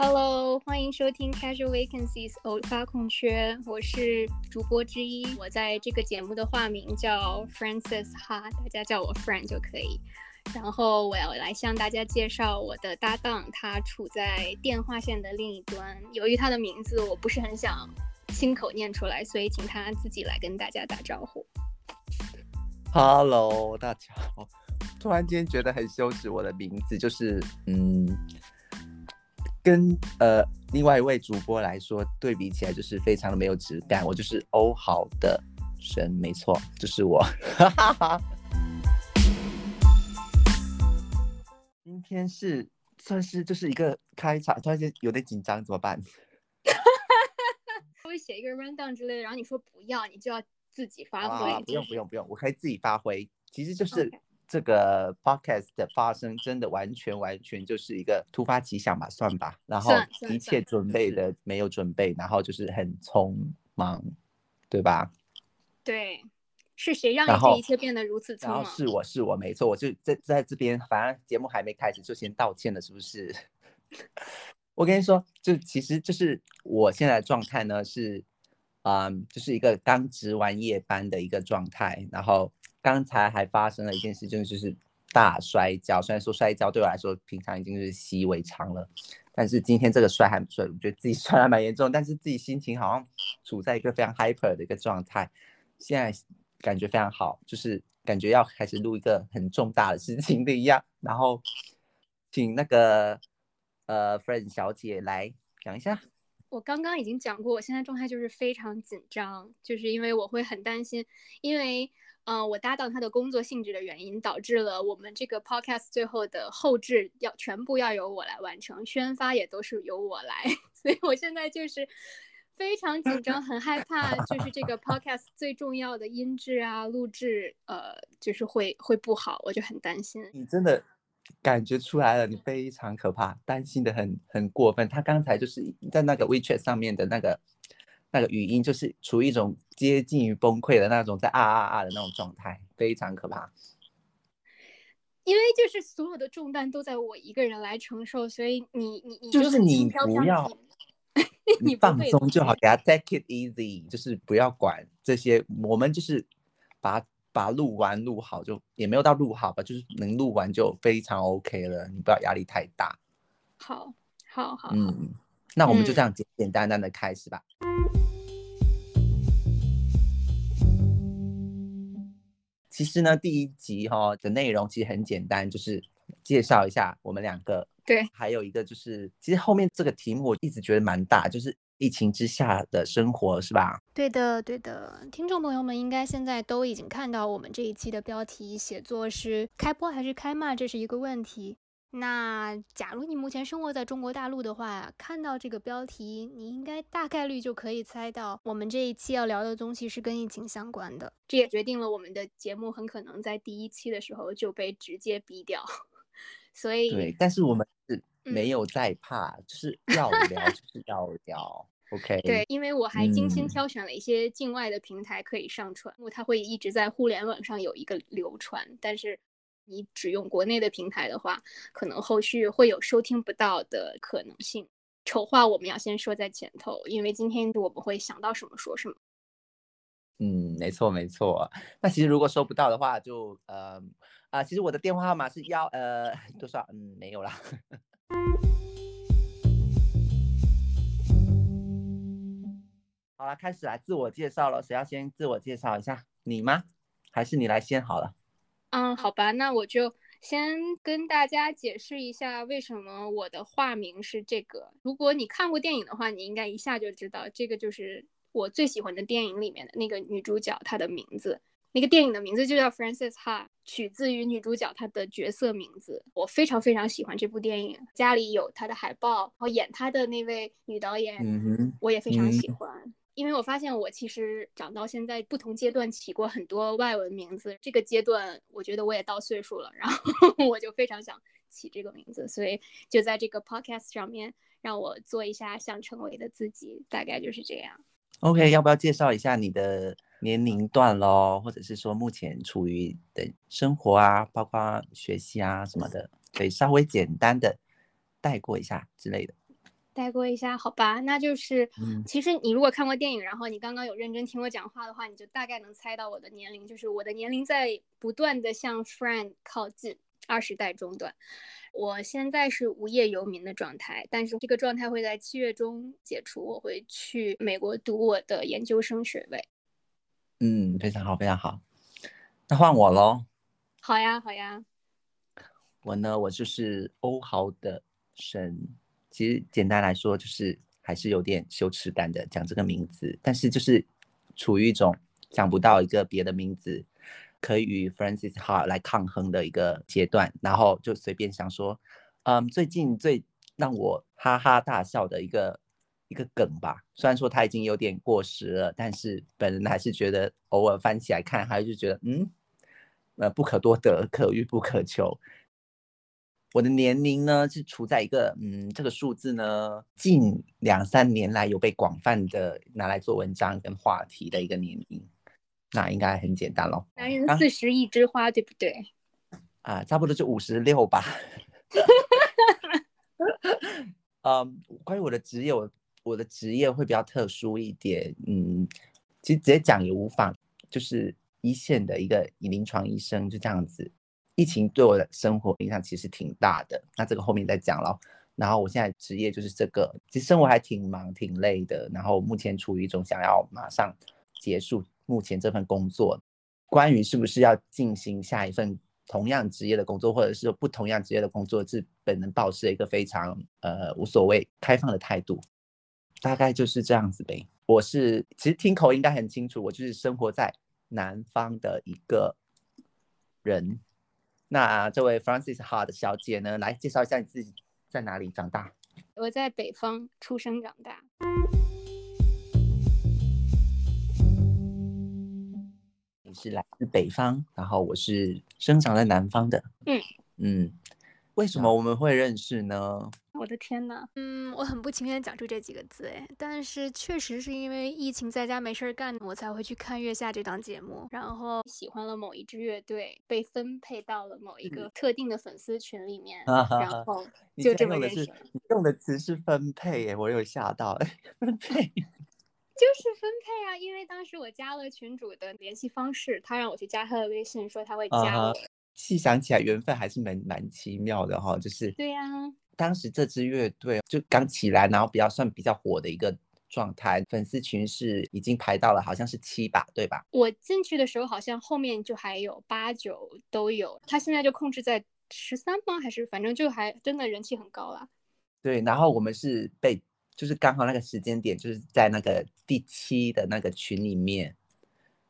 Hello，欢迎收听 Casual Vacancies 偶发空缺，我是主播之一。我在这个节目的化名叫 Francis 哈，大家叫我 Fran 就可以。然后我要来向大家介绍我的搭档，他处在电话线的另一端。由于他的名字我不是很想亲口念出来，所以请他自己来跟大家打招呼。Hello，大家好。突然间觉得很羞耻，我的名字就是嗯。跟呃另外一位主播来说，对比起来就是非常的没有质感。我就是欧豪的神，没错，就是我。今天是算是就是一个开场，突然间有点紧张，怎么办？我 会写一个 rundown 之类的，然后你说不要，你就要自己发挥。不用不用不用，我可以自己发挥。其实就是。这个 podcast 的发生真的完全完全就是一个突发奇想吧，算吧。然后一切准备的没有准备，然后就是很匆忙，对吧？对，是谁让你这一切变得如此匆忙？是我是我没错，我就在在这边，反正节目还没开始就先道歉了，是不是？我跟你说，就其实就是我现在的状态呢是，嗯，就是一个刚值完夜班的一个状态，然后。刚才还发生了一件事，真的就是大摔跤。虽然说摔跤对我来说平常已经是习以为常了，但是今天这个摔还摔，我觉得自己摔还蛮严重。但是自己心情好像处在一个非常 hyper 的一个状态，现在感觉非常好，就是感觉要开始录一个很重大的事情的一样。然后请那个呃 friend 小姐来讲一下。我刚刚已经讲过，我现在状态就是非常紧张，就是因为我会很担心，因为。嗯，我搭档他的工作性质的原因，导致了我们这个 podcast 最后的后置要全部要由我来完成，宣发也都是由我来，所以我现在就是非常紧张，很害怕，就是这个 podcast 最重要的音质啊，录制，呃，就是会会不好，我就很担心。你真的感觉出来了，你非常可怕，担心的很很过分。他刚才就是在那个 WeChat 上面的那个。那个语音就是处于一种接近于崩溃的那种，在啊啊啊的那种状态，非常可怕。因为就是所有的重担都在我一个人来承受，所以你 你你就是你不要，你放松就好，给他 take it easy，就是不要管这些，我们就是把把录完录好，就也没有到录好吧，就是能录完就非常 OK 了，你不要压力太大。好，好，好，嗯。那我们就这样简简单单的开始吧。其实呢，第一集哈的内容其实很简单，就是介绍一下我们两个。对，还有一个就是，其实后面这个题目我一直觉得蛮大，就是疫情之下的生活，是吧？对的，对的。听众朋友们应该现在都已经看到我们这一期的标题，写作是开播还是开骂，这是一个问题。那假如你目前生活在中国大陆的话，看到这个标题，你应该大概率就可以猜到，我们这一期要聊的东西是跟疫情相关的。这也决定了我们的节目很可能在第一期的时候就被直接逼掉。所以，对，但是我们是 没有在怕，就是要聊就是 要聊。OK，对，因为我还精心挑选了一些境外的平台可以上传，因为它会一直在互联网上有一个流传，但是。你只用国内的平台的话，可能后续会有收听不到的可能性。丑话我们要先说在前头，因为今天我们会想到什么说什么。嗯，没错没错。那其实如果收不到的话，就呃啊，其实我的电话号码是幺呃多少？嗯，没有啦。好了，开始来自我介绍了，谁要先自我介绍一下？你吗？还是你来先好了？嗯，好吧，那我就先跟大家解释一下为什么我的化名是这个。如果你看过电影的话，你应该一下就知道，这个就是我最喜欢的电影里面的那个女主角，她的名字。那个电影的名字就叫 Frances Ha，取自于女主角她的角色名字。我非常非常喜欢这部电影，家里有她的海报，然后演她的那位女导演，我也非常喜欢。因为我发现我其实长到现在不同阶段起过很多外文名字，这个阶段我觉得我也到岁数了，然后 我就非常想起这个名字，所以就在这个 podcast 上面让我做一下想成为的自己，大概就是这样。OK，要不要介绍一下你的年龄段喽，或者是说目前处于的生活啊，包括学习啊什么的，可以稍微简单的带过一下之类的。带过一下，好吧，那就是，嗯其实你如果看过电影，然后你刚刚有认真听我讲话的话，你就大概能猜到我的年龄，就是我的年龄在不断的向 friend 靠近，二十代中段。我现在是无业游民的状态，但是这个状态会在七月中解除，我会去美国读我的研究生学位。嗯，非常好，非常好。那换我喽。好呀，好呀，我呢，我就是欧豪的神。其实简单来说，就是还是有点羞耻感的讲这个名字，但是就是处于一种想不到一个别的名字可以与 Francis Ha 来抗衡的一个阶段，然后就随便想说，嗯，最近最让我哈哈大笑的一个一个梗吧。虽然说它已经有点过时了，但是本人还是觉得偶尔翻起来看，还是觉得嗯，呃，不可多得，可遇不可求。我的年龄呢是处在一个嗯，这个数字呢近两三年来有被广泛的拿来做文章跟话题的一个年龄，那应该很简单咯。男人啊四十一枝花，对不对？啊，差不多就五十六吧。嗯，关于我的职业，我我的职业会比较特殊一点。嗯，其实直接讲也无妨，就是一线的一个临床医生，就这样子。疫情对我的生活影响其实挺大的，那这个后面再讲咯。然后我现在职业就是这个，其实生活还挺忙挺累的。然后目前处于一种想要马上结束目前这份工作，关于是不是要进行下一份同样职业的工作，或者是不同样职业的工作，是本人保持一个非常呃无所谓、开放的态度，大概就是这样子呗。我是其实听口音应该很清楚，我就是生活在南方的一个人。那这位 Francis Hard 小姐呢，来介绍一下你自己在哪里长大？我在北方出生长大。你是来自北方，然后我是生长在南方的。嗯嗯，为什么我们会认识呢？我的天呐，嗯，我很不情愿讲出这几个字哎，但是确实是因为疫情在家没事儿干，我才会去看《月下》这档节目，然后喜欢了某一支乐队，被分配到了某一个特定的粉丝群里面，然后就这么认识用的词是分配耶，我有吓到。分配，就是分配啊，因为当时我加了群主的联系方式，他让我去加他的微信，说他会加啊我。哈细想起来，缘分还是蛮蛮奇妙的哈、就是对呀、当时这支乐队就刚起来，然后比较算比较火的一个状态，粉丝群是已经排到了好像是七吧，对吧？我进去的时候好像后面就还有八九都有，他现在就控制在十三吗？还是反正就还真的人气很高啦。对，然后我们是被就是刚好那个时间点，就是在那个第七的那个群里面，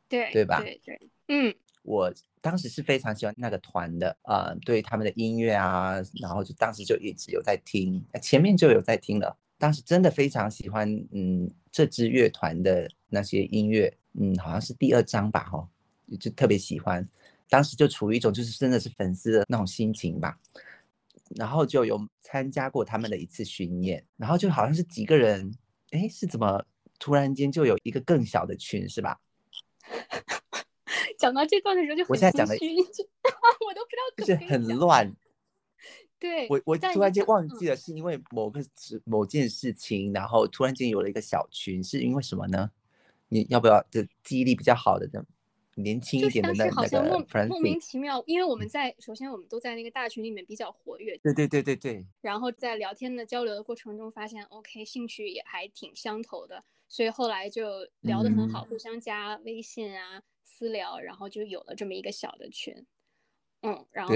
对对吧对对，嗯，我当时是非常喜欢那个团的，呃，对他们的音乐啊，然后就当时就一直有在听，前面就有在听了，当时真的非常喜欢，嗯，这支乐团的那些音乐，嗯，好像是第二章吧，哈，就特别喜欢，当时就处于一种就是真的是粉丝的那种心情吧，然后就有参加过他们的一次巡演，然后就好像是几个人，哎，是怎么突然间就有一个更小的群是吧？讲到这段的时候就很我现在讲的 我都不知道就是。很乱。对，我我突然间忘记了，是因为某个事某件事情，然后突然间有了一个小群，是因为什么呢？你要不要就记忆力比较好的那年轻一点的那那个像莫莫名其妙，因为我们在首先我们都在那个大群里面比较活跃，对对对对对，然后在聊天的交流的过程中，发现 OK 兴趣也还挺相投的，所以后来就聊得很好，嗯互相加微信啊私聊，然后就有了这么一个小的群。嗯，然后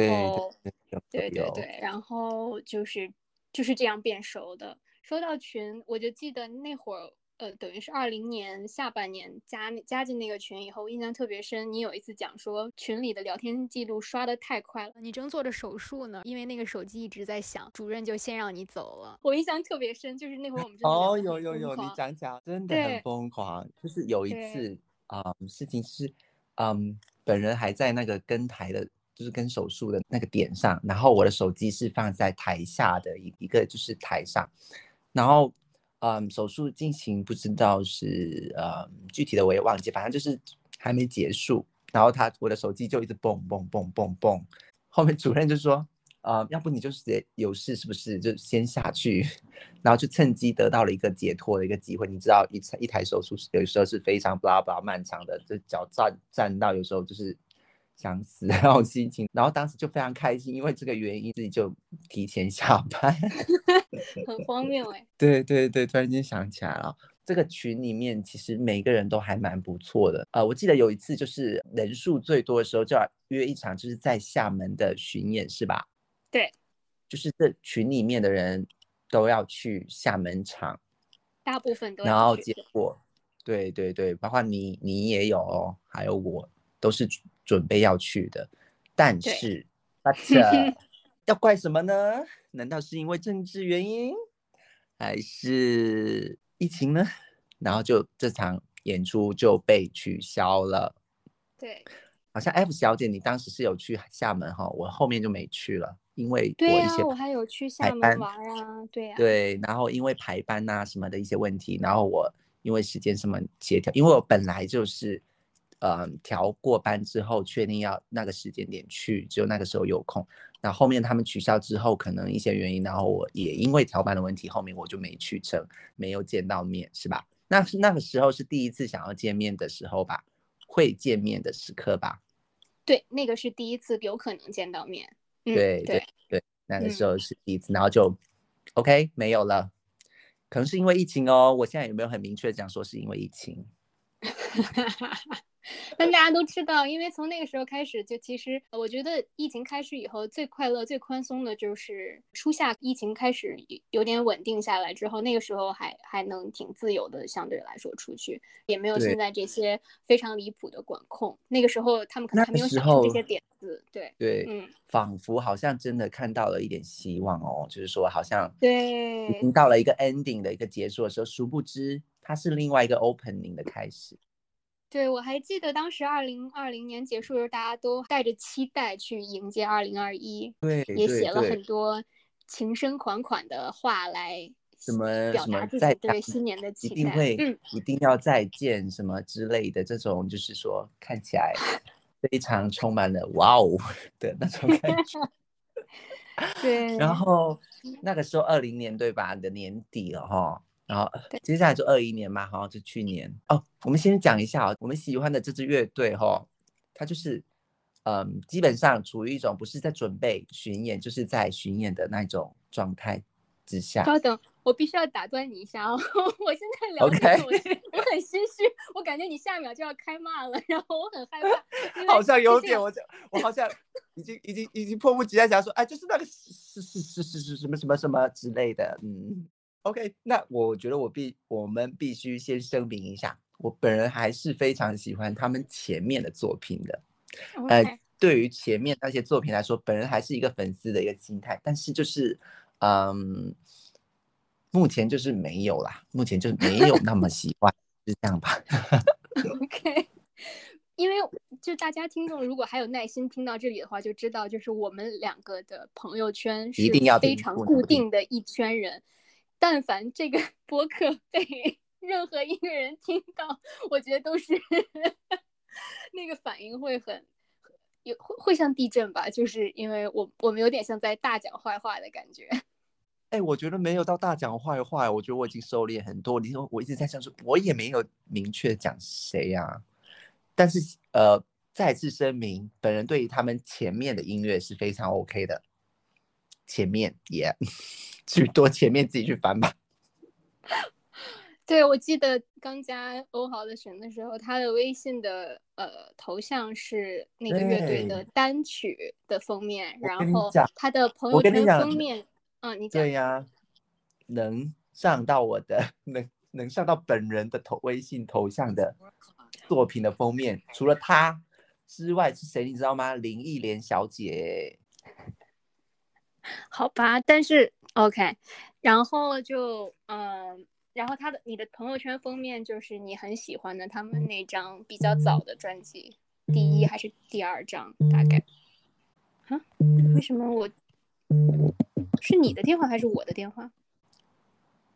对对对对，然后就是就是这样变熟的。说到群，我就记得那会儿，呃，等于是二零年下半年加加进那个群以后，印象特别深。你有一次讲说群里的聊天记录刷的太快了，你正做着手术呢，因为那个手机一直在响，主任就先让你走了。我印象特别深，就是那会儿我们 真的哦，有有有，你讲讲，真的很疯狂。就是有一次啊、事情是，嗯，本人还在那个跟台的，就是跟手术的那个点上，然后我的手机是放在台下的一一个就是台上，然后嗯，手术进行不知道是呃具体的我也忘记，反正就是还没结束，然后他我的手机就一直蹦蹦蹦蹦蹦，后面主任就说呃，要不你就是有事是不是就先下去，然后就趁机得到了一个解脱的一个机会。你知道一一台手术有时候是非常 blah blah 漫长的，就脚站站到有时候就是想死然后心情。然后当时就非常开心，因为这个原因自己就提前下班，很荒谬 哎。对对对，突然间想起来了。这个群里面其实每个人都还蛮不错的呃！我记得有一次就是人数最多的时候，就要约一场，就是在厦门的巡演，是吧？对，就是这群里面的人都要去厦门场，大部分都。然后结果，对对对，包括你你也有哦，还有我都是准备要去的，但是，but 要怪什么呢？难道是因为政治原因，还是？疫情呢，然后就这场演出就被取消了。对，好像 F 小姐，你当时是有去厦门哈，我后面就没去了，因为我一些我还有去厦门玩啊，对呀，对，然后因为排班呐什么的一些问题，然后我因为时间什么协调，因为我本来就是。嗯，调过班之后确定要那个时间点去，只有那个时候有空。那后面他们取消之后，可能一些原因，然后我也因为调班的问题，后面我就没去成，没有见到面，是吧？那是那个时候是第一次想要见面的时候吧，会见面的时刻吧？对，那个是第一次有可能见到面。对对对，那个时候是第一次，然后就 OK 没有了，可能是因为疫情哦。我现在有没有很明确讲说是因为疫情？但大家都知道，因为从那个时候开始，就其实我觉得疫情开始以后，最快乐、最宽松的就是初夏疫情开始有点稳定下来之后，那个时候还还能挺自由的，相对来说出去也没有现在这些非常离谱的管控。那个时候他们可能还没有想到这些点子，对对，嗯，仿佛好像真的看到了一点希望哦，就是说好像对，已经到了一个 ending 的一个结束的时候，殊不知它是另外一个 opening 的开始。对，我还记得当时二零二零年结束的时候，大家都带着期待去迎接二零二一，对，也写了很多情深款款的话来什么表达自己对新年的期待，一定会，嗯，一定要再见什么之类的，这种就是说看起来非常充满了哇哦的 那种感觉。对，然后那个时候二零年对吧？的年底了哈。然后接下来就二一年嘛，好，就去年哦。我们先讲一下哦，我们喜欢的这支乐队哈，它就是，嗯，基本上处于一种不是在准备巡演，就是在巡演的那种状态之下。稍等，我必须要打断你一下哦，我现在聊天，我我很心虚，我感觉你下秒就要开骂了，然后我很害怕。好像有点，我我好像已经已经已经迫不及待想说，哎，就是那个是是是是是什么什么什么之类的，嗯。OK，那我觉得我必我们必须先声明一下，我本人还是非常喜欢他们前面的作品的。呃，对于前面那些作品来说，本人还是一个粉丝的一个心态，但是就是，嗯，目前就是没有啦，目前就没有那么喜欢，是这样吧？OK，因为就大家听众如果还有耐心听到这里的话，就知道就是我们两个的朋友圈是非常固定的一圈人。但凡这个 播客被任何一个人听到，我觉得都是那个反应会很有会会像地震吧，就是因为我我们有点像在大讲坏话的感觉。哎，我觉得没有到大讲坏话，我觉得我已经收敛很多。你说我一直在想说，我也没有明确讲谁呀。但是呃，再次声明，本人对于他们前面的音乐是非常 OK 的。前面也。去多前面自己去翻吧。对，我记得刚加欧豪的神的时候，他的微信的呃头像是那个乐队的单曲的封面，然后他的朋友圈封面，嗯。对呀，能上到我的，能能上到本人的头微信头像的作品的封面，除了他之外是谁？你知道吗？林忆莲小姐。好吧，但是。OK，然后就嗯，然后他的你的朋友圈封面就是你很喜欢的他们那张比较早的专辑，第一还是第二张大概？啊？为什么我是你的电话还是我的电话？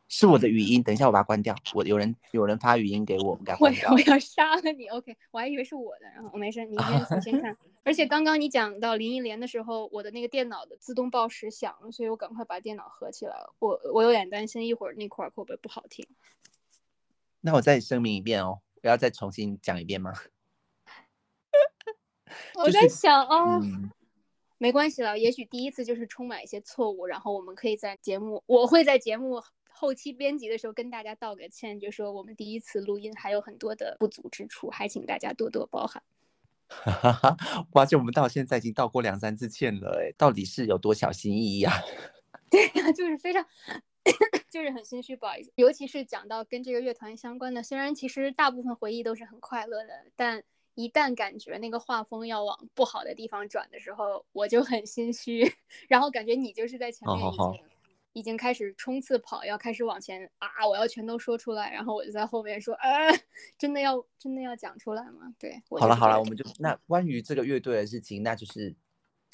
是我的语音，等一下我把它关掉。我有人有人发语音给我，我我关掉我。要杀了你，OK？我还以为是我的，然后没事，你 先你先看。而且刚刚你讲到林忆莲的时候，我的那个电脑的自动报时响了，所以我赶快把电脑合起来了。我我有点担心一会儿那块儿会不会不好听。那我再声明一遍哦，我要再重新讲一遍吗？我在是想哦，嗯，没关系了，也许第一次就是充满一些错误，然后我们可以在节目，我会在节目后期编辑的时候跟大家道个歉，就说我们第一次录音还有很多的不足之处，还请大家多多包涵。哈哈哈，发现我们到现在已经道过两三次歉了，哎，到底是有多小心翼翼啊？对呀、就是非常，就是很心虚，不好意思。尤其是讲到跟这个乐团相关的，虽然其实大部分回忆都是很快乐的，但一旦感觉那个画风要往不好的地方转的时候，我就很心虚。然后感觉你就是在前面已经、已经开始冲刺跑，要开始往前啊，我要全都说出来，然后我就在后面说，啊，真的要真的要讲出来吗？对，好了好了，我们就那关于这个乐队的事情，那就是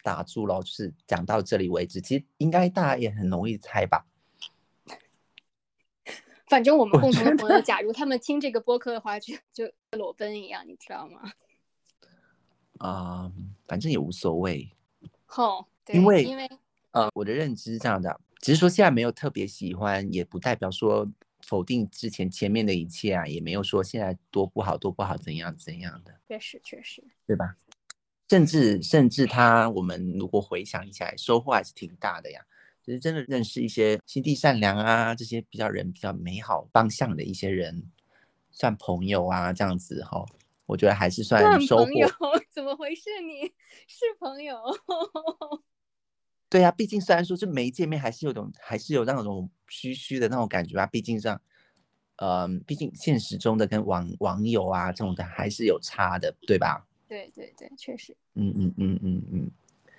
打住了，就是讲到这里为止。其实应该大家也很容易猜吧？反正我们共同的朋友，假如他们听这个播客的话，就就裸奔一样，你知道吗？啊、反正也无所谓。吼，对，因为因为呃，我的认知是这样的，只是说现在没有特别喜欢，也不代表说否定之前前面的一切啊，也没有说现在多不好多不好怎样怎样的，确实确实，对吧？甚至甚至他，我们如果回想一下，收获还是挺大的呀。就是真的认识一些心地善良啊，这些比较人比较美好方向的一些人，算朋友啊，这样子哈、我觉得还是算算收获朋。友，怎么回事你？是朋友，对呀、毕竟虽然说这没见面，还是有种还是有那种虚虚的那种感觉啊。毕竟这样，嗯、毕竟现实中的跟网网友啊这种的还是有差的，对吧？对对对，确实，嗯嗯嗯嗯嗯，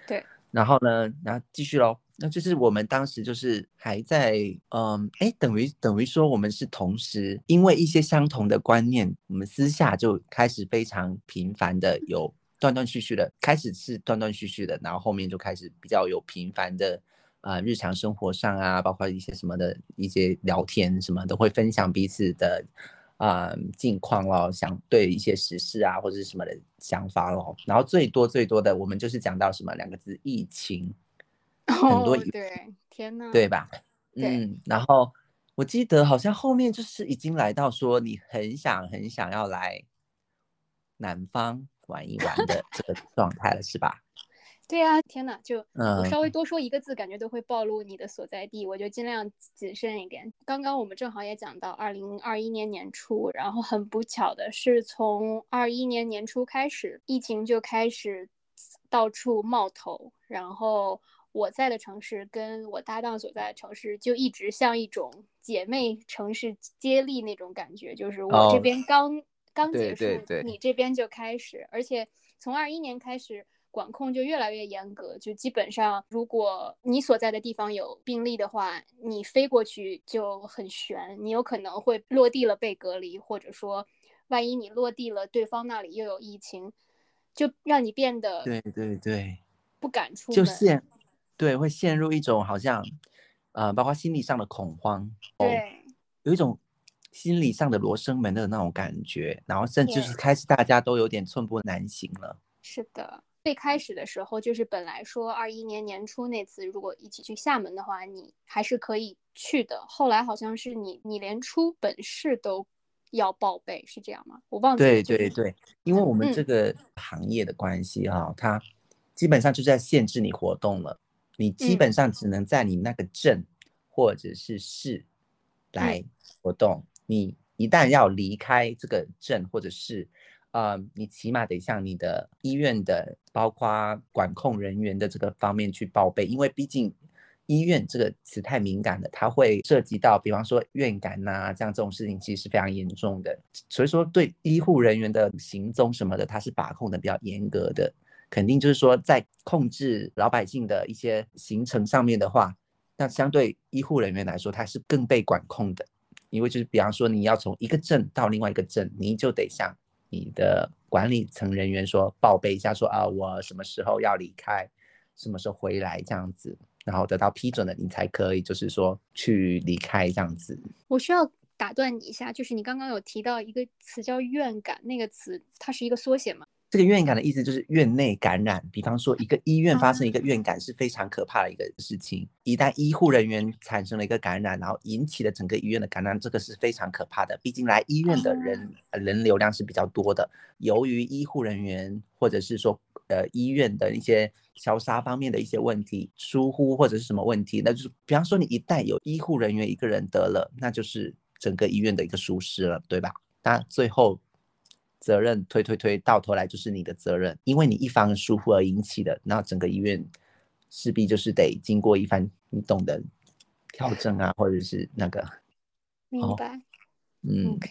对。然后呢，然后继续喽。那就是我们当时就是还在，嗯，哎，等于等于说我们是同时因为一些相同的观念，我们私下就开始非常频繁的有断断续续的，开始是断断续续的，然后后面就开始比较有频繁的，呃，日常生活上啊，包括一些什么的一些聊天什么的，会分享彼此的。啊、近况咯，想对一些时事啊或者是什么的想法咯，然后最多最多的，我们就是讲到什么两个字疫情，很多哦，对，天呐，对吧？嗯，然后我记得好像后面就是已经来到说你很想很想要来南方玩一玩的这个状态了，是吧？对呀、天呐，就稍微多说一个字，感觉都会暴露你的所在地，我就尽量谨慎一点。刚刚我们正好也讲到二零二一年年初，然后很不巧的是，从二一年年初开始，疫情就开始到处冒头，然后我在的城市跟我搭档所在的城市就一直像一种姐妹城市接力那种感觉，就是我这哦边刚、刚结束，对对你这边就开始，而且从二一年开始。管控就越来越严格，就基本上，如果你所在的地方有病例的话，你飞过去就很悬，你有可能会落地了被隔离，或者说，万一你落地了，对方那里又有疫情，就让你变得对对对，不敢出门。对会陷入一种好像呃，包括心理上的恐慌，哦，对有一种心理上的罗生门的那种感觉，然后甚至是开始大家都有点寸步难行了。是的，最开始的时候就是本来说二一年年初那次，如果一起去厦门的话，你还是可以去的。后来好像是你你连出本市都要报备，是这样吗？我忘记了。对对对，因为我们嗯这个行业的关系哈、它基本上就在限制你活动了，你基本嗯上只能在你那个镇或者是市来活动。你一旦要离开这个镇或者市，呃，你起码得向你的医院的包括管控人员的这个方面去报备，因为毕竟。医院这个词太敏感了，它会涉及到，比方说院感呐、这样这种事情，其实是非常严重的。所以说，对医护人员的行踪什么的，它是把控的比较严格的。肯定就是说，在控制老百姓的一些行程上面的话，那相对医护人员来说，它是更被管控的。因为就是比方说，你要从一个镇到另外一个镇，你就得向你的管理层人员说报备一下说，啊，我什么时候要离开，什么时候回来这样子。然后得到批准了，你才可以就是说去离开这样子。我需要打断你一下，就是你刚刚有提到一个词叫院感，那个词它是一个缩写吗？这个院感的意思就是院内感染，比方说一个医院发生一个院感是非常可怕的一个事情。一旦医护人员产生了一个感染，然后引起了整个医院的感染，这个是非常可怕的。毕竟来医院的人人流量是比较多的，由于医护人员或者是说呃医院的一些消杀方面的一些问题疏忽或者是什么问题，那就是比方说你一旦有医护人员一个人得了，那就是整个医院的一个疏失了，对吧？那最后。责任推推推到头来就是你的责任，因为你一方疏忽而引起的，那整个医院势必就是得经过一番你懂得调整啊，或者是那个。明白。嗯。OK。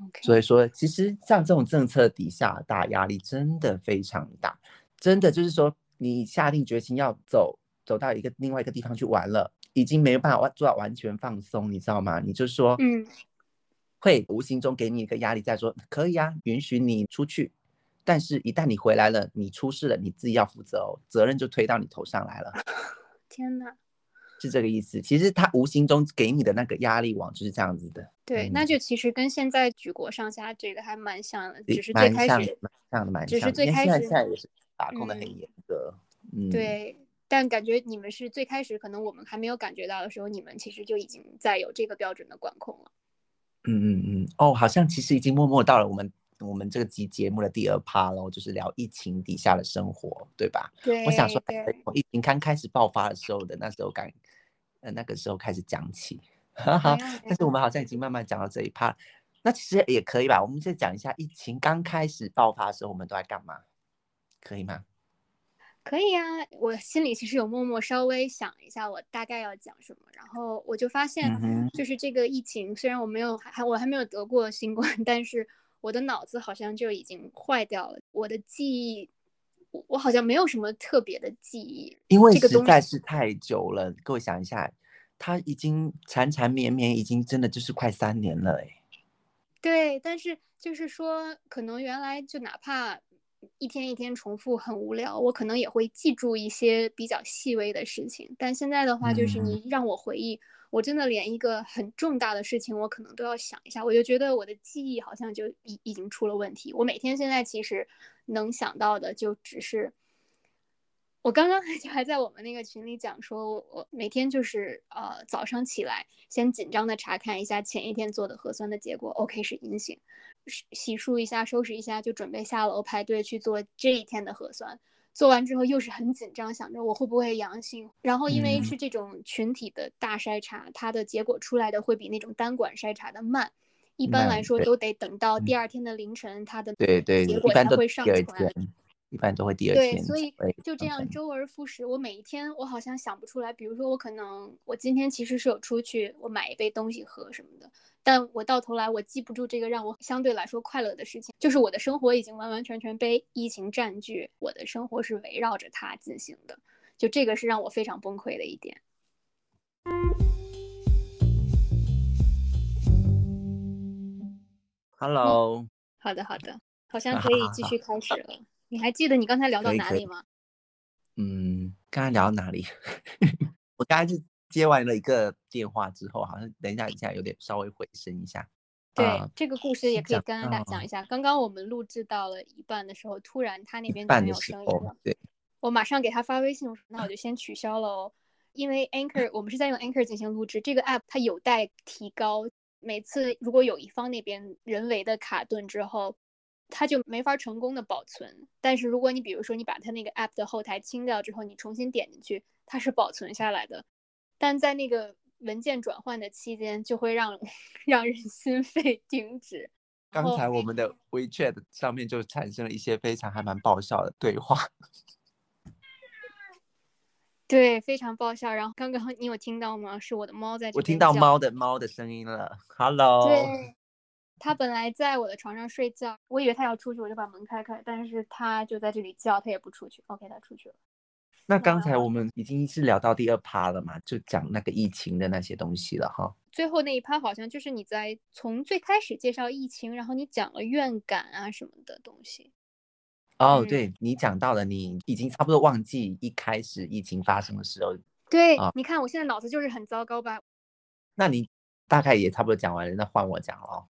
OK。所以说，其实像这种政策底下，大压力真的非常大，真的就是说，你下定决心要走，走到一个另外一个地方去玩了，已经没有办法做到完全放松，你知道吗？你就说，嗯。会无形中给你一个压力，在说可以啊，允许你出去，但是一旦你回来了，你出事了，你自己要负责哦，责任就推到你头上来了。天哪，是这个意思。其实他无形中给你的那个压力网就是这样子的。对，那就其实跟现在举国上下这个还蛮像的，只是最开始蛮像的，蛮只是最开始现在也是把控的很严格。嗯，对，但感觉你们是最开始，可能我们还没有感觉到的时候，你们其实就已经在有这个标准的管控了。嗯嗯嗯，哦，好像其实已经默默到了我们我们这个集节目的第二趴喽，就是聊疫情底下的生活，对吧？对，我想说，从疫情刚开始爆发的时候的那时候感，呃，那个时候开始讲起，哈哈。但是我们好像已经慢慢讲到这一趴，那其实也可以吧？我们再讲一下疫情刚开始爆发的时候，我们都在干嘛？可以吗？可以啊，我心里其实有默默稍微想一下，我大概要讲什么，然后我就发现，就是这个疫情，虽然我没有还我还没有得过新冠，但是我的脑子好像就已经坏掉了，我的记忆，我好像没有什么特别的记忆，因为实在是太久了。各位想一下，它已经缠缠绵绵，已经真的就是快三年了，哎。对，但是就是说，可能原来就哪怕。一天一天重复很无聊，我可能也会记住一些比较细微的事情。但现在的话，就是你让我回忆，我真的连一个很重大的事情，我可能都要想一下。我就觉得我的记忆好像就已已经出了问题。我每天现在其实能想到的就只是。我刚刚 就还在我们那个群里讲说，我每天就是呃早上起来先紧张的查看一下前一天做的核酸的结果，OK 是阴性，洗漱一下收拾一下就准备下楼排队去做这一天的核酸，做完之后又是很紧张，想着我会不会阳性，然后因为是这种群体的大筛查，它的结果出来的会比那种单管筛查的慢，一般来说都得等到第二天的凌晨，它的对对结果才会上传。一般都会第二天。对，所以就这样周而复始。我每一天，我好像想不出来。比如说，我可能我今天其实是有出去，我买一杯东西喝什么的，但我到头来我记不住这个让我相对来说快乐的事情。就是我的生活已经完完全全被疫情占据，我的生活是围绕着它进行的。就这个是让我非常崩溃的一点。Hello。好的，好的，好像可以继续开始了。你还记得你刚才聊到哪里吗？嗯，刚才聊到哪里？我刚才就接完了一个电话之后，好像等一下一下有点稍微回声一下。对，这个故事也可以跟大家讲一下。刚刚我们录制到了一半的时候，突然他那边就没有声音了。对，我马上给他发微信，那我就 先取消了哦。因为 Anchor 我们是在用 Anchor 进行录制，这个 App 它有待提高。每次如果有一方那边人为的卡顿之后。它就没法成功的保存，但是如果你比如说你把它那个 app 的后台清掉之后，你重新点进去，它是保存下来的，但在那个文件转换的期间，就会让 让人心肺停止。刚才我们的 WeChat 上面就产生了一些非常还蛮爆笑的对话，对，非常爆笑。然后刚刚你有听到吗？是我的猫在这我听到猫的猫的声音了，Hello。对。他本来在我的床上睡觉，我以为他要出去，我就把门开开，但是他就在这里叫，他也不出去。OK，他出去了。那刚才我们已经是聊到第二趴了嘛，就讲那个疫情的那些东西了哈。最后那一趴好像就是你在从最开始介绍疫情，然后你讲了怨感啊什么的东西。哦，对你讲到了，你已经差不多忘记一开始疫情发生的时候对，啊你看我现在脑子就是很糟糕吧？那你大概也差不多讲完了，那换我讲了哦。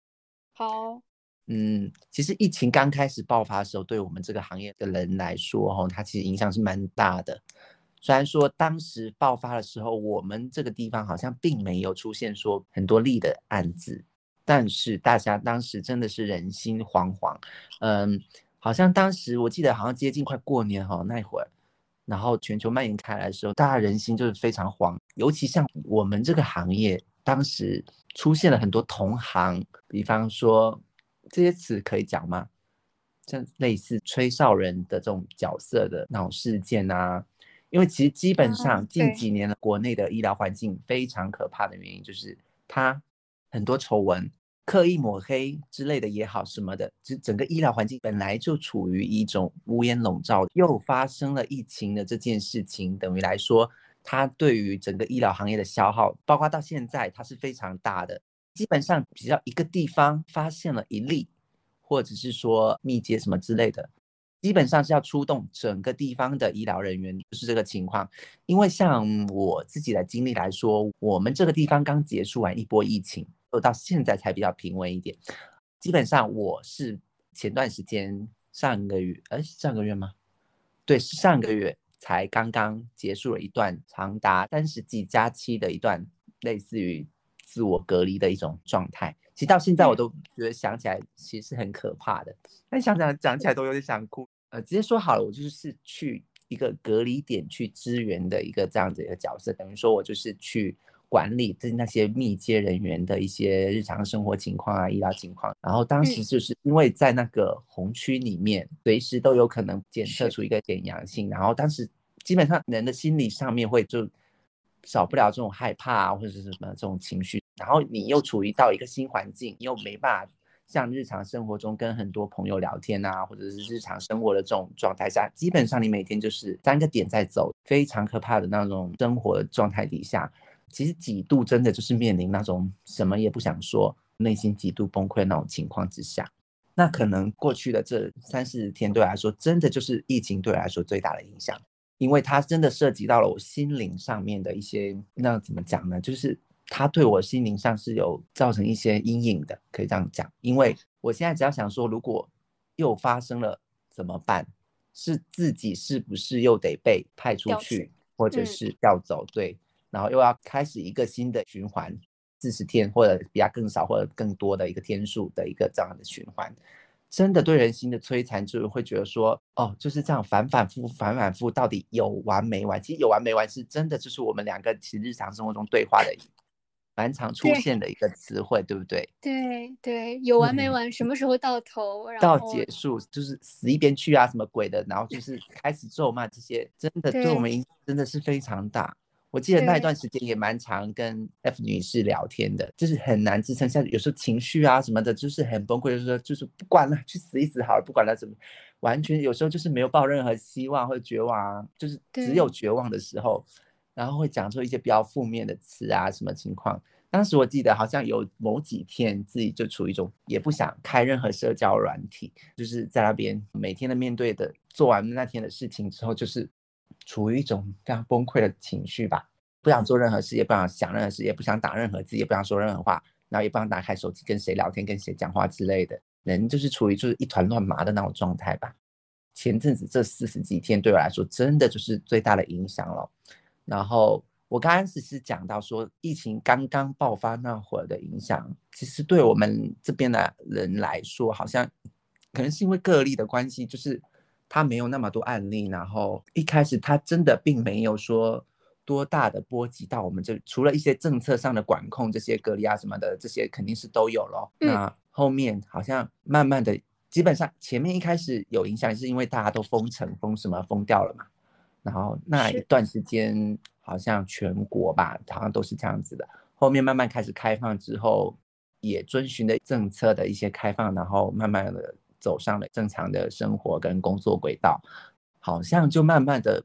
好，嗯，其实疫情刚开始爆发的时候，对我们这个行业的人来说，哈，它其实影响是蛮大的。虽然说当时爆发的时候，我们这个地方好像并没有出现说很多例的案子，但是大家当时真的是人心惶惶。嗯，好像当时我记得好像接近快过年哈那会儿，然后全球蔓延开来的时候，大家人心就是非常慌，尤其像我们这个行业，当时出现了很多同行，比方说这些词可以讲吗？像类似吹哨人的这种角色的那种事件啊，因为其实基本啊上近对几年的，国内的医疗环境非常可怕的原因就是他很多丑闻、刻意抹黑之类的也好什么的，就整个医疗环境本来就处于一种乌烟笼罩，又发生了疫情的这件事情，等于来说，它对于整个医疗行业的消耗，包括到现在它是非常大的。基本上只要一个地方发现了一例，或者是说密接什么之类的，基本上是要出动整个地方的医疗人员，就是这个情况。因为像我自己的经历来说，我们这个地方刚结束完一波疫情，到现在才比较平稳一点。基本上我是前段时间上个月，哎，上个月吗？对，是上个月才刚刚结束了一段长达三十几加期的一段类似于自我隔离的一种状态。其实到现在我都觉得想起来其实很可怕的，但想想讲起来都有点想哭。呃，直接说好了，我就是去一个隔离点去支援的一个这样子一个角色，等于说我就是去管理这那些密接人员的一些日常生活情况啊、医疗情况。然后当时就是因为在那个红区里面，随时都有可能检测出一个点阳性，然后当时基本上人的心理上面会就少不了这种害怕啊，或者是什么这种情绪。然后你又处于到一个新环境，你又没办法像日常生活中跟很多朋友聊天啊，或者是日常生活的这种状态下，基本上你每天就是三个点在走，非常可怕的那种生活状态底下，其实几度真的就是面临那种什么也不想说，内心极度崩溃那种情况之下。那可能过去的这三四十天对我来说，真的就是疫情对我来说最大的影响，因为它真的涉及到了我心灵上面的一些，那怎么讲呢？就是它对我心灵上是有造成一些阴影的，可以这样讲。因为我现在只要想说，如果又发生了怎么办？是自己是不是又得被派出去去，或者嗯是调走？对，然后又要开始一个新的循环，四十天或者比它更少或者更多的一个天数的一个这样的循环。真的对人心的摧残，就是会觉得说，哦，就是这样反反复复反反复复，到底有完没完？其实有完没完是真的，就是我们两个其实日常生活中对话的蛮常出现的一个词汇，对不对？对对，有完没嗯完？什么时候到头？然到结束就是死一边去啊，什么鬼的，然后就是开始咒骂这些，真的对我们影响真的是非常大。我记得那一段时间也蛮常跟 F 女士聊天的，就是很难支撑下去，有时候情绪啊什么的，就是很崩溃，就是说就是不管了，去死一死好了，不管了怎么，完全有时候就是没有抱任何希望或者绝望啊，就是只有绝望的时候，然后会讲出一些比较负面的词啊，什么情况。当时我记得好像有某几天自己就处于一种也不想开任何社交软体，就是在那边每天的面对的做完那天的事情之后，就是处于一种非常崩溃的情绪吧，不想做任何事，也不想想任何事，也不想打任何字，也不想说任何话，然后也不想打开手机跟谁聊天、跟谁讲话之类的，人就是处于就是一团乱麻的那种状态吧。前阵子这四十几天对我来说，真的就是最大的影响了。然后我刚开始是讲到说，疫情刚刚爆发那会儿的影响，其实对我们这边的人来说，好像可能是因为个例的关系，就是他没有那么多案例，然后一开始他真的并没有说多大的波及到我们这，除了一些政策上的管控，这些隔离啊什么的，这些肯定是都有咯。嗯那后面好像慢慢的，基本上前面一开始有影响，是因为大家都封城、封什么封掉了嘛。然后那一段时间好像全国吧，好像都是这样子的。后面慢慢开始开放之后，也遵循了政策的一些开放，然后慢慢的走上了正常的生活跟工作轨道，好像就慢慢的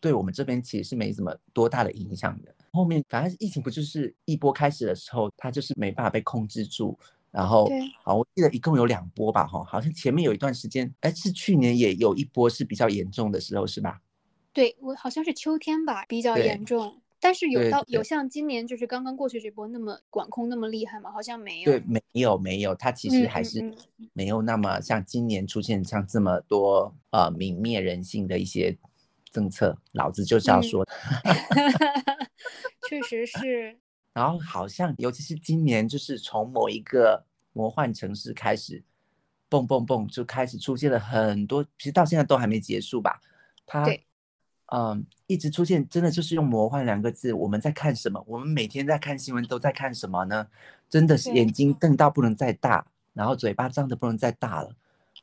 对我们这边其实是没什么多大的影响的。后面反正疫情不就是一波开始的时候，它就是没办法被控制住。然后对，好，我记得一共有两波吧，哈，好像前面有一段时间，哎，是去年也有一波是比较严重的时候，是吧？对我好像是秋天吧，比较严重。但是有到有像今年就是刚刚过去这波那么管控那么厉害吗？好像没有。对，没有没有，它其实还是嗯没有那么像今年出现像这么多呃泯灭人性的一些政策，老子就是要嗯说。确实是，然后好像尤其是今年，就是从某一个魔幻城市开始，蹦蹦蹦就开始出现了很多，其实到现在都还没结束吧。它对，嗯，一直出现，真的就是用魔幻两个字。我们在看什么？我们每天在看新闻都在看什么呢？真的是眼睛瞪到不能再大，然后嘴巴张的不能再大了。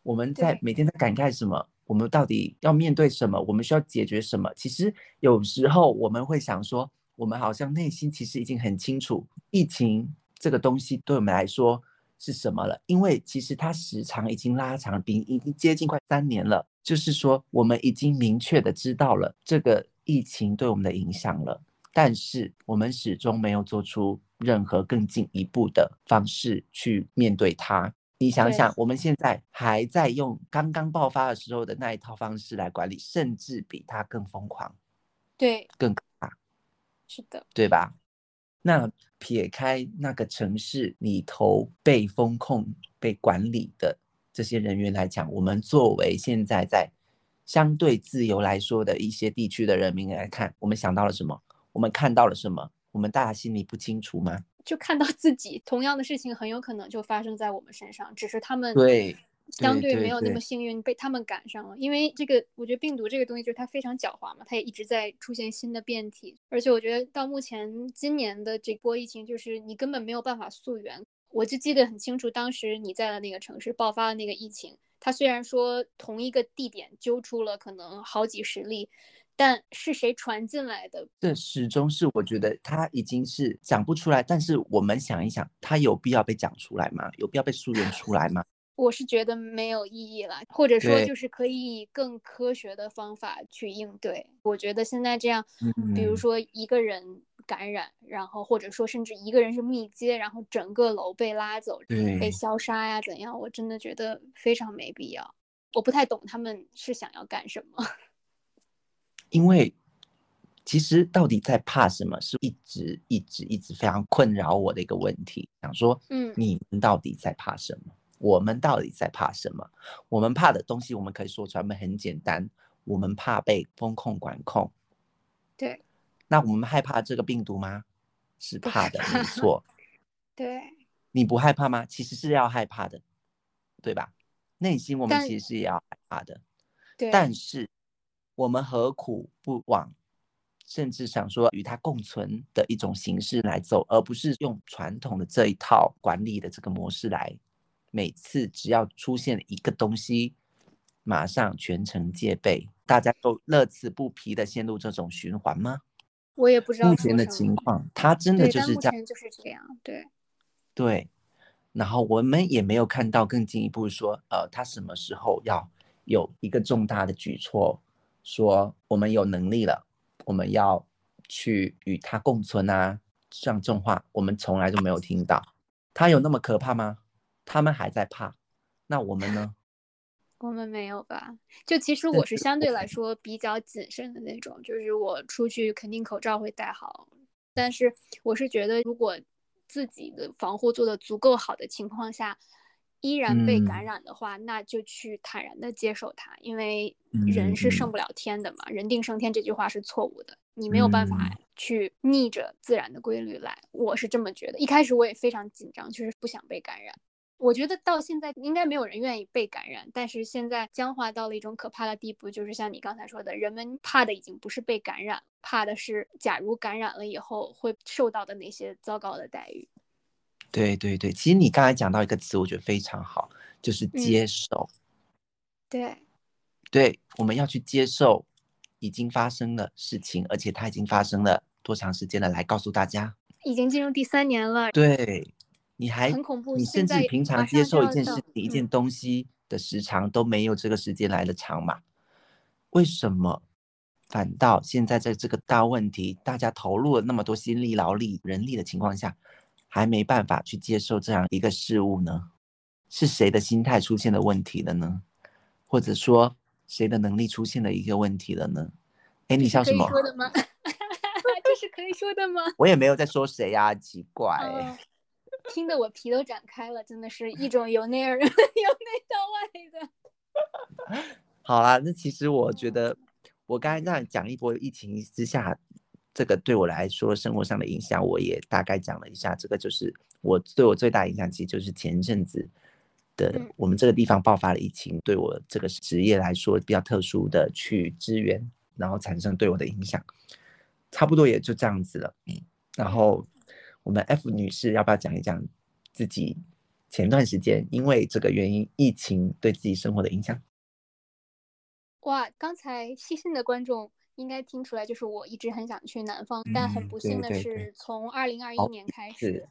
我们在每天在感慨什么？我们到底要面对什么？我们需要解决什么？其实有时候我们会想说，我们好像内心其实已经很清楚，疫情这个东西对我们来说是什么了，因为其实它时长已经拉长，比已经接近快三年了。就是说，我们已经明确的知道了这个疫情对我们的影响了，但是我们始终没有做出任何更进一步的方式去面对它。你想想，我们现在还在用刚刚爆发的时候的那一套方式来管理，甚至比它更疯狂、对，更可怕。是的，对吧？那撇开那个城市里头被风控、被管理的这些人员来讲，我们作为现在在相对自由来说的一些地区的人民来看，我们想到了什么？我们看到了什么？我们大家心里不清楚吗？就看到自己同样的事情很有可能就发生在我们身上，只是他们对相对对没有那么幸运被他们赶上了。因为这个，我觉得病毒这个东西就是它非常狡猾嘛，它也一直在出现新的变体，而且我觉得到目前今年的这波疫情，就是你根本没有办法溯源。我就记得很清楚，当时你在的那个城市爆发了那个疫情，它虽然说同一个地点揪出了可能好几十例，但是谁传进来的？这始终是我觉得它已经是讲不出来。但是我们想一想，它有必要被讲出来吗？有必要被溯源出来吗？我是觉得没有意义了，或者说就是可以以更科学的方法去应对。我觉得现在这样，比如嗯说一个人感染，然后或者说甚至一个人是密接，然后整个楼被拉走、被消杀呀怎样，我真的觉得非常没必要。我不太懂他们是想要干什么。因为其实到底在怕什么，是一直一直一直非常困扰我的一个问题。想说，嗯你们到底在怕什么？我们到底在怕什么？我们怕的东西，我们可以说出来，我们很简单，我们怕被风控管控。对那我们害怕这个病毒吗？是怕的，没错。对，你不害怕吗？其实是要害怕的，对吧？内心我们其实是也要害怕的。对，但是我们何苦不往甚至想说与它共存的一种形式来走，而不是用传统的这一套管理的这个模式来，每次只要出现一个东西，马上全程戒备，大家都乐此不疲的陷入这种循环吗？我也不知道目前的情况，他真的，就是这样。就是这样。对，对，然后我们也没有看到更进一步说，呃，他什么时候要有一个重大的举措，说我们有能力了，我们要去与他共存啊，像这种话我们从来都没有听到。他有那么可怕吗？他们还在怕，那我们呢？我们没有吧？就其实我是是相对来说比较谨慎的那种，就是我出去肯定口罩会戴好，但是我是觉得如果自己的防护做的足够好的情况下，依然被感嗯染的话，那就去坦然的接受它，因为人是嗯胜不了天的嘛，人定胜天这句话是错误的，你没有办法嗯去逆着自然的规律来，我是这么觉得。一开始我也非常紧张，就是不想被感染。我觉得到现在应该没有人愿意被感染，但是现在僵化到了一种可怕的地步，就是像你刚才说的，人们怕的已经不是被感染，怕的是假如感染了以后会受到的那些糟糕的待遇。对对对，其实你刚才讲到一个词，我觉得非常好，就是接受。对，对，我们要去接受已经发生的事情，而且它已经发生了多长时间了？来告诉大家，已经进入第三年了，对，你还很恐怖。你甚至平常接受一件事情、一嗯件东西的时长都没有这个时间来的长嘛？为什么反倒现在在这个大问题，大家投入了那么多心力、劳力、人力的情况下，还没办法去接受这样一个事物呢？是谁的心态出现了问题了呢？或者说谁的能力出现了一个问题了呢？哎，你笑什么？说的吗？这是可以说的吗？我也没有在说谁呀，奇怪。哦听得我皮都展开了，真的是一种由内而 由内到外的。好啦，那其实我觉得，我刚才这样讲一波疫情之下，这个对我来说生活上的影响，我也大概讲了一下。这个就是我对我最大影响，其实就是前阵子的嗯我们这个地方爆发了疫情，对我这个职业来说比较特殊的去支援，然后产生对我的影响，差不多也就这样子了。嗯，然后我们 F 女士要不要讲一讲自己前段时间因为这个原因疫情对自己生活的影响？哇，刚才细心的观众应该听出来，就是我一直很想去南方，但很嗯不幸的是，从二零二一年开始，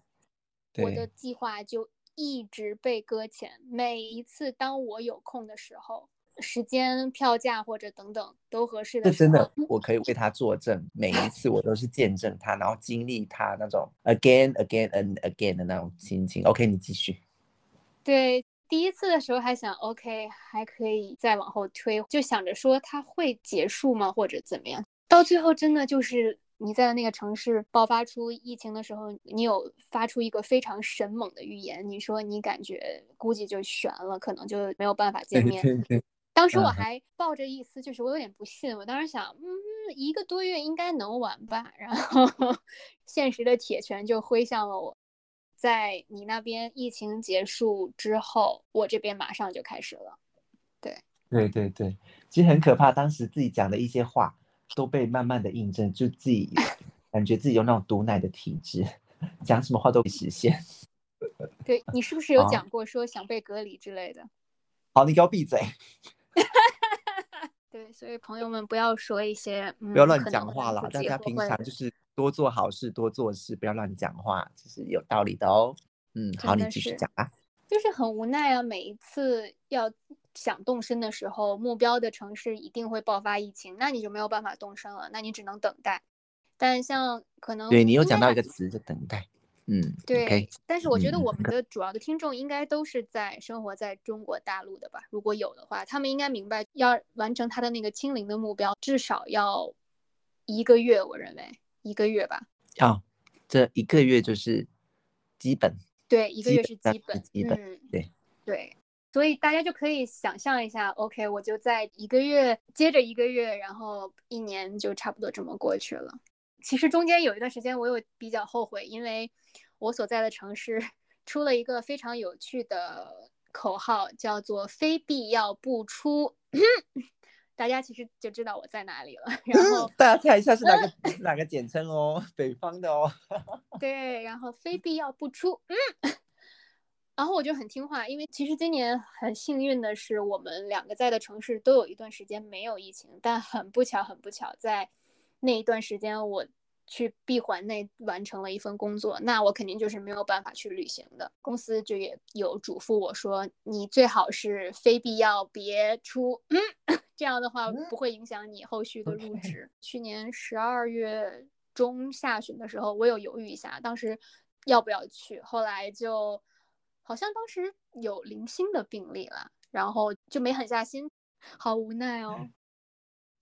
我的计划就一直被搁浅。每一次当我有空的时候，时间、票价或者等等都合适的真的，我可以为他作证。每一次我都是见证他，然后经历他那种 again again and again 的那种心情。OK，你继续。对，第一次的时候还想 OK，还可以再往后推，就想着说他会结束吗，或者怎么样？到最后真的就是你在那个城市爆发出疫情的时候，你有发出一个非常神猛的预言，你说你感觉估计就悬了，可能就没有办法见面。对，当时我嗯还抱着一丝，就是我有点不信，我当时想，嗯，一个多月应该能完吧。然后现实的铁拳就挥向了我，在你那边疫情结束之后，我这边马上就开始了。对对对对，其实很可怕。当时自己讲的一些话都被慢慢的印证，就自己 感觉自己有那种毒奶的体质，讲什么话都实现。对 你是不是有讲过说想被隔离之类的？好，你给我闭嘴，对，所以朋友们不要说一些嗯，不要乱讲话啦。大家平常就是多做好事，多做事，不要乱讲话，这是有道理的哦。嗯，好，你继续讲吧。就是很无奈啊！每一次要想动身的时候，目标的城市一定会爆发疫情，那你就没有办法动身了，那你只能等待。但像可能对你有应该讲到一个很词，就等待。嗯，对但是我觉得嗯我们的主要的听众应该都是在生活在中国大陆的吧？如果有的话，他们应该明白，要完成他的那个清零的目标，至少要一个月，我认为一个月吧。哦，这一个月就是基本。对，一个月是本上是基本，基本嗯，对对，所以大家就可以想象一下，OK，我就在一个月接着一个月，然后一年就差不多这么过去了。其实中间有一段时间我有比较后悔，因为我所在的城市 出了一个非常有趣的口号，叫做“非必要不出”，大家其实就知道我在哪里了。然后 大家猜一下是哪个 哪个简称哦？北方的哦。对，然后非必要不出，嗯，然后我就很听话，因为其实今年很幸运的是，我们两个在的城市都有一段时间没有疫情，但很不巧，很不巧，在那一段时间我去闭环内完成了一份工作，那我肯定就是没有办法去旅行的。公司就也有嘱咐我说，你最好是非必要别出，嗯，这样的话不会影响你后续的入职。去年十二月中下旬的时候，我有犹豫一下，当时要不要去，后来就好像当时有零星的病例了，然后就没狠下心，好无奈哦。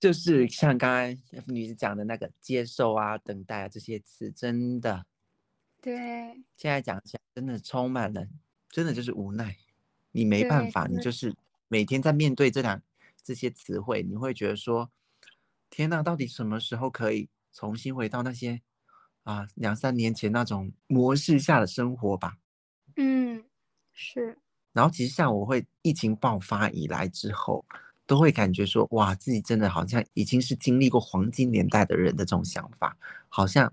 就是像刚才 F 女子讲的那个接受啊、等待啊这些词，真的对，现在讲起来真的充满了，真的就是无奈。你没办法，你就是每天在面对这两这些词汇，你会觉得说：天呐，到底什么时候可以重新回到那些啊两三年前那种模式下的生活吧？嗯，是，然后其实像我会疫情爆发以来之后，都会感觉说，哇，自己真的好像已经是经历过黄金年代的人的这种想法，好像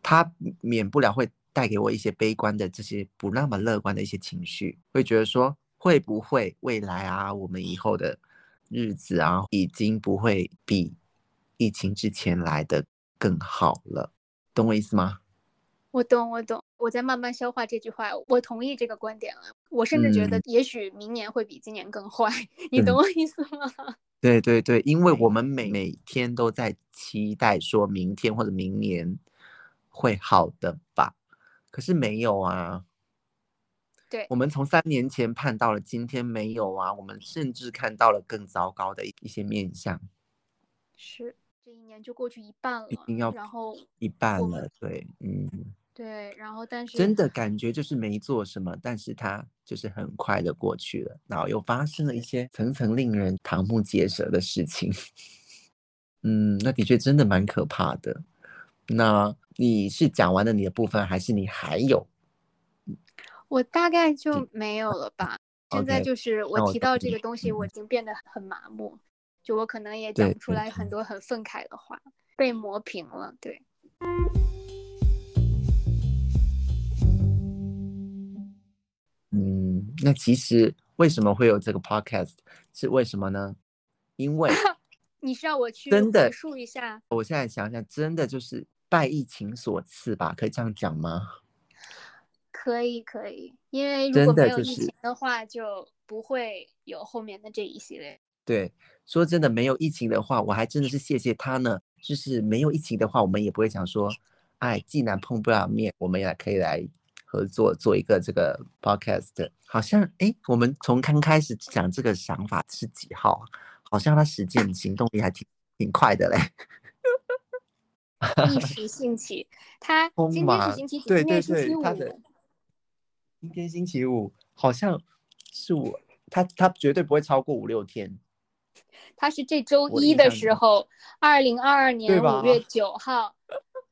他免不了会带给我一些悲观的这些不那么乐观的一些情绪，会觉得说，会不会未来啊，我们以后的日子啊，已经不会比疫情之前来的更好了，懂我意思吗？我懂，我懂，我在慢慢消化这句话，我同意这个观点了。我甚至觉得，嗯也许明年会比今年更坏，你嗯懂我意思吗？对对对，因为我们每每天都在期待说明天或者明年会好的吧，可是没有啊。对我们从三年前盼到了今天没有啊，我们甚至看到了更糟糕的一一些面相。是，这一年就过去一半了，已经要然后一半了，对，嗯，对，然后但是真的感觉就是没做什么，但是它就是很快的过去了，然后又发生了一些层层令人瞠目结舌的事情。嗯，那的确真的蛮可怕的。那你是讲完了你的部分，还是你还有？我大概就没有了吧。现在就是我我提到这个东西，嗯我已经变得很麻木，就我可能也讲不出来很多很愤慨的话，被磨平了。对，那其实为什么会有这个 podcast？是为什么呢？因为 你是要我去真的一下？我现在想想，真的就是拜疫情所赐吧，可以这样讲吗？可以，可以，因为如果没有疫的就是情的话，就不会有后面的这一系列。对，说真的，没有疫情的话，我还真的是谢谢他呢。就是没有疫情的话，我们也不会想说，哎，既然碰不了面，我们也可以来合作做一个这个 podcast。好像哎，我们从刚开始讲这个想法是几号啊？好像他实践行动力还挺挺快的嘞。一时兴起，他今天是星期几？对今天星期对对他的五。今天星期五，好像是我他他绝对不会超过五六天。他是这周一的时候，二零二二年吧五月九号，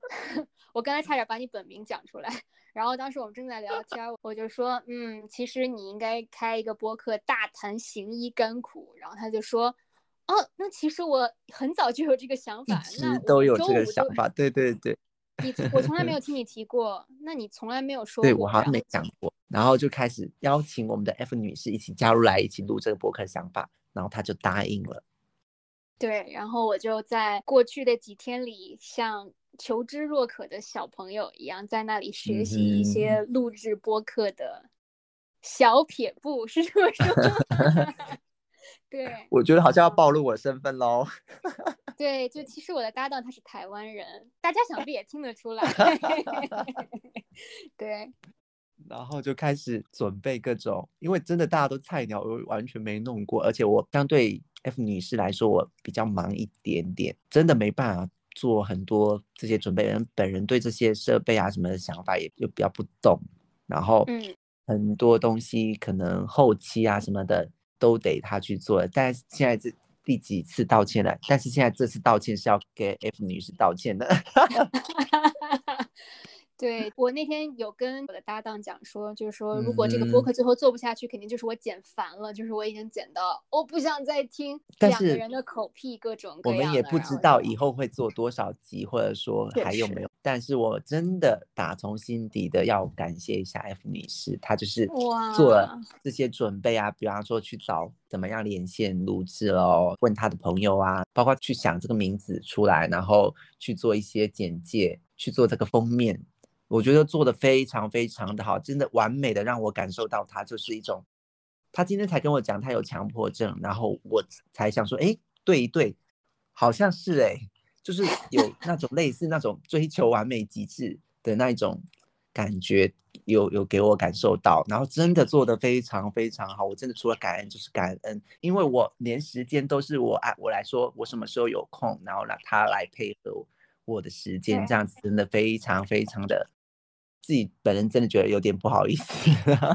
我刚才差点把你本名讲出来。然后当时我们正在聊天，我就说，嗯，其实你应该开一个播客，大谈行医甘苦。然后他就说，哦，那其实我很早就有这个想法，直那都有这个想法，对对对。你我从来没有 听你提过，那你从来没有说过。对我好像没讲过，然后就开始邀请我们的 F 女士一起加入来一起录这个博客想法，然后她就答应了。对，然后我就在过去的几天里，像求知若渴的小朋友一样，在那里学习一嗯些录制播客的小撇步，是这么说？对我觉得好像要暴露我身份喽。对，就其实我的搭档他是台湾人，大家想必也听得出来。对，然后就开始准备各种，因为真的大家都菜鸟，我完全没弄过，而且我相对 F 女士来说，我比较忙一点点，真的没办法做很多这些准备。人本人对这些设备啊什么的想法也就比较不懂，然后嗯很多东西可能后期啊什么的都得他去做。但是现在这第几次道歉了？但是现在这次道歉是要给 F 女士道歉的。对我那天有跟我的搭档讲说，就是说如果这个播嗯客最后做不下去，肯定就是我剪烦了，就是我已经剪到我不想再听两个人的口癖各种各我样的。们也不知道以后会做多少集，或者说还有没有。但是我真的打从心底的要感谢一下 F 女士，她就是做了这些准备啊，比方说去找怎么样连线录制喽，问她的朋友啊，包括去想这个名字出来，然后去做一些简介，去做这个封面。我觉得做的非常非常的好，真的完美的让我感受到他就是一种，他今天才跟我讲他有强迫症，然后我才想说，哎，对一对，好像是哎，就是有那种类似那种追求完美极致的那一种感觉，有有给我感受到，然后真的做的非常非常好，我真的除了感恩就是感恩，因为我连时间都是我按我来说，我什么时候有空，然后让他来配合我的时间，这样子真的非常非常的，自己本人真的觉得有点不好意思。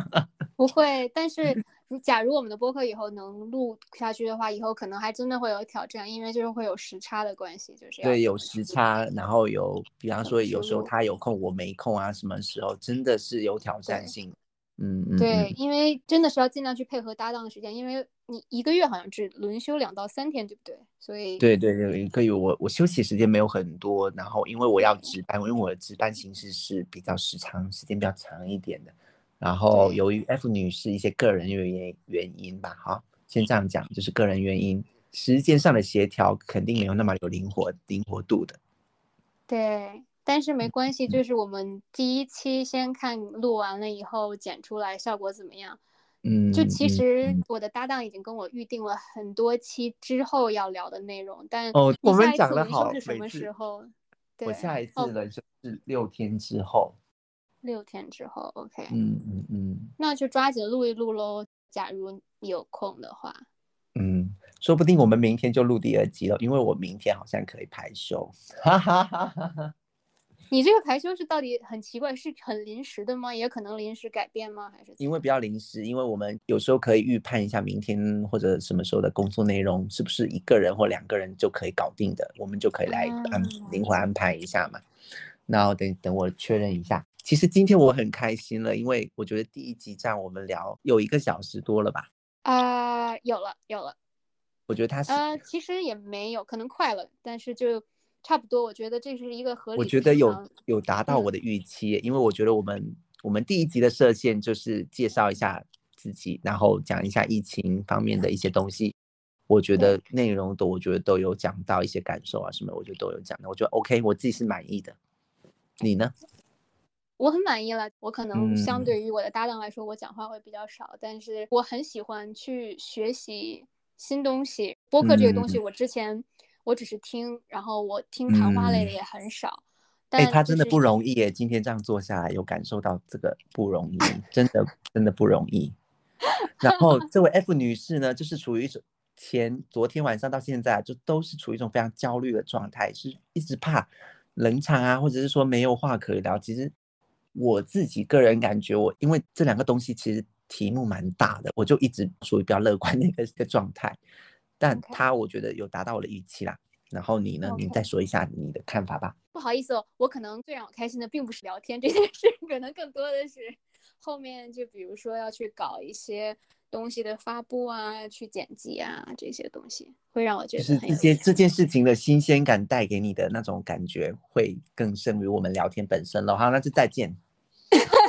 不会，但是你假如我们的播客以后能录下去的话，以后可能还真的会有挑战，因为就是会有时差的关系，就是要对，有时差，然后有，比方说有时候他有空，我没空啊，什么时候真的是有挑战对性。嗯嗯，对，嗯因为真的是要尽量去配合搭档的时间，因为你一个月好像只轮休两到三天，对不对？所以对对对，可以。我我休息时间没有很多，然后因为我要值班，因为我的值班形式是比较时长时间比较长一点的。然后由于 F 女士一些个人原因原因吧，好，先这样讲，就是个人原因，时间上的协调肯定没有那么有灵活灵活度的。对，但是嗯没关系，就是我们第一期先看录完了以后剪出来效果怎么样。嗯，就其嗯实嗯我的搭档已经跟我预定了很多期之后要聊的内容，但哦我们讲的好是什么时候？我对下一次的就是六天之后。六天之后，OK，嗯嗯嗯那就抓紧录一录喽。假如你有空的话，嗯，说不定我们明天就录第二集了，因为我明天好像可以排休。哈哈哈哈哈。你这个排休是到底很奇怪，是很临时的吗？也可能临时改变吗？还是因为比较临时？因为我们有时候可以预判一下明天或者什么时候的工作内容是不是一个人或两个人就可以搞定的，我们就可以来安灵活安排一下嘛。然后等等我确认一下。其实今天我很开心了，因为我觉得第一集这样我们聊有一个小时多了吧？啊，有了有了。我觉得他是呃，其实也没有，可能快了，但是就。差不多，我觉得这是一个合理。我觉得有有达到我的预期，因为我觉得我们我们第一集的设限就是介绍一下自己，然后讲一下疫情方面的一些东西。我觉得内容都我觉得都有讲到一些感受啊什么，我觉得都有讲的。我觉得 OK，我自己是满意的。你呢？我很满意了。我可能相对于我的搭档来说，我讲话会比较少，但是我很喜欢去学习新东西。播客这个东西，我之前。我只是听，然后我听谈话类的也很少。哎，他真的不容易耶！今天这样坐下来，有感受到这个不容易，真的真的不容易。然后 这位 F 女士呢，就是处于一种前昨天晚上到现在，就都是处于一种非常焦虑的状态，是一直怕冷场啊，或者是说没有话可以聊。其实我自己个人感觉，我因为这两个东西其实题目蛮大的，我就一直处于比较乐观的一个一个状态。但他我觉得有达到我的预期啦，然后你呢？你再说一下你的看法吧。不好意思哦，我可能最让我开心的并不是聊天这件事，可能更多的是后面就比如说要去搞一些东西的发布啊，去剪辑啊这些东西，会让我觉得是这些这件事情的新鲜感带给你的那种感觉会更胜于我们聊天本身了。好，那就再见。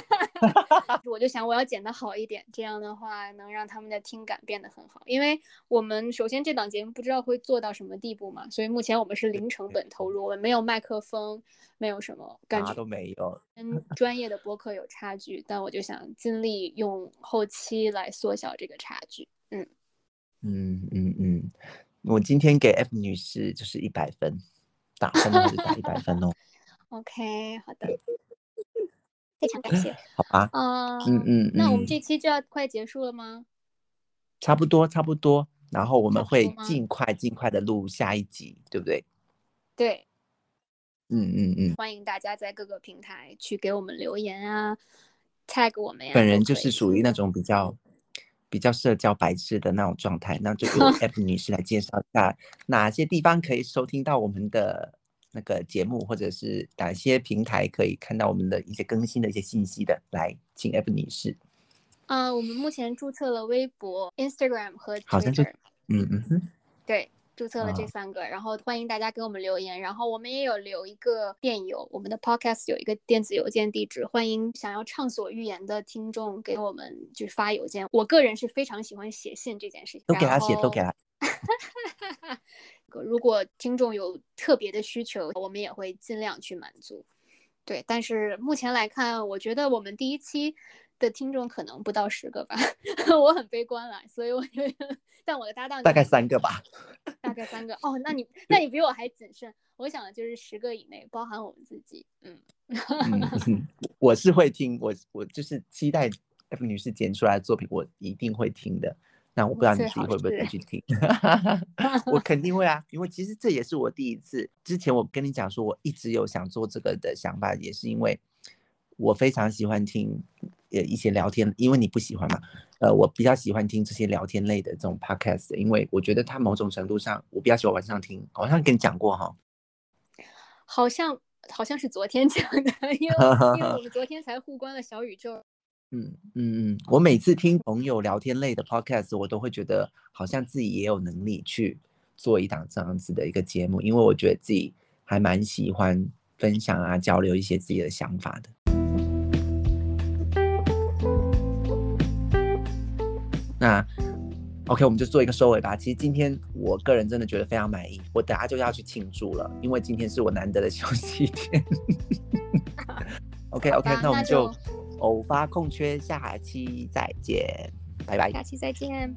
我就想我要剪得好一点，这样的话能让他们的听感变得很好。因为我们首先这档节目不知道会做到什么地步嘛，所以目前我们是零成本投入，我们没有麦克风，没有什么感觉都没有，跟专业的播客有差距。但我就想尽力用后期来缩小这个差距。嗯嗯嗯嗯，我今天给 F 女士就是一百分，打分就是打一百分哦。OK，好的。非常感谢，好吧，嗯嗯嗯，那我们这期就要快结束了吗？差不多，差不多，然后我们会尽快尽快的录下一集，对不对？对，嗯嗯嗯，欢迎大家在各个平台去给我们留言啊，tag 我们呀。本人就是属于那种比较比较社交白痴的那种状态，那就由 F 女士来介绍一下哪些地方可以收听到我们的。那个节目或者是哪些平台可以看到我们的一些更新的一些信息的？来，请 F 女士。啊，我们目前注册了微博、Instagram 和好像是，嗯嗯哼，对，注册了这三个，然后欢迎大家给我们留言，然后我们也有留一个电邮，我们的 Podcast 有一个电子邮件地址，欢迎想要畅所欲言的听众给我们就是发邮件。我个人是非常喜欢写信这件事情，都给他写，都给他。如果听众有特别的需求，我们也会尽量去满足。对，但是目前来看，我觉得我们第一期的听众可能不到十个吧，我很悲观了。所以我觉得，但我的搭档大概三个吧，大概三个。哦，那你 那你比我还谨慎。我想的就是十个以内，包含我们自己。嗯，我是会听，我我就是期待 F 女士剪出来的作品，我一定会听的。那我不知道你自己会不会再去听，我肯定会啊，因为其实这也是我第一次。之前我跟你讲说，我一直有想做这个的想法，也是因为我非常喜欢听呃一些聊天，因为你不喜欢嘛，呃，我比较喜欢听这些聊天类的这种 podcast，因为我觉得它某种程度上我比较喜欢晚上听，好像跟你讲过哈，好像好像是昨天讲的，因为因为我们昨天才互关了小宇宙。嗯嗯嗯，我每次听朋友聊天类的 podcast，我都会觉得好像自己也有能力去做一档这样子的一个节目，因为我觉得自己还蛮喜欢分享啊，交流一些自己的想法的。那 OK，我们就做一个收尾吧。其实今天我个人真的觉得非常满意，我等下就要去庆祝了，因为今天是我难得的休息天。OK OK，那我们就。偶发空缺，下期再见，拜拜。下期再见。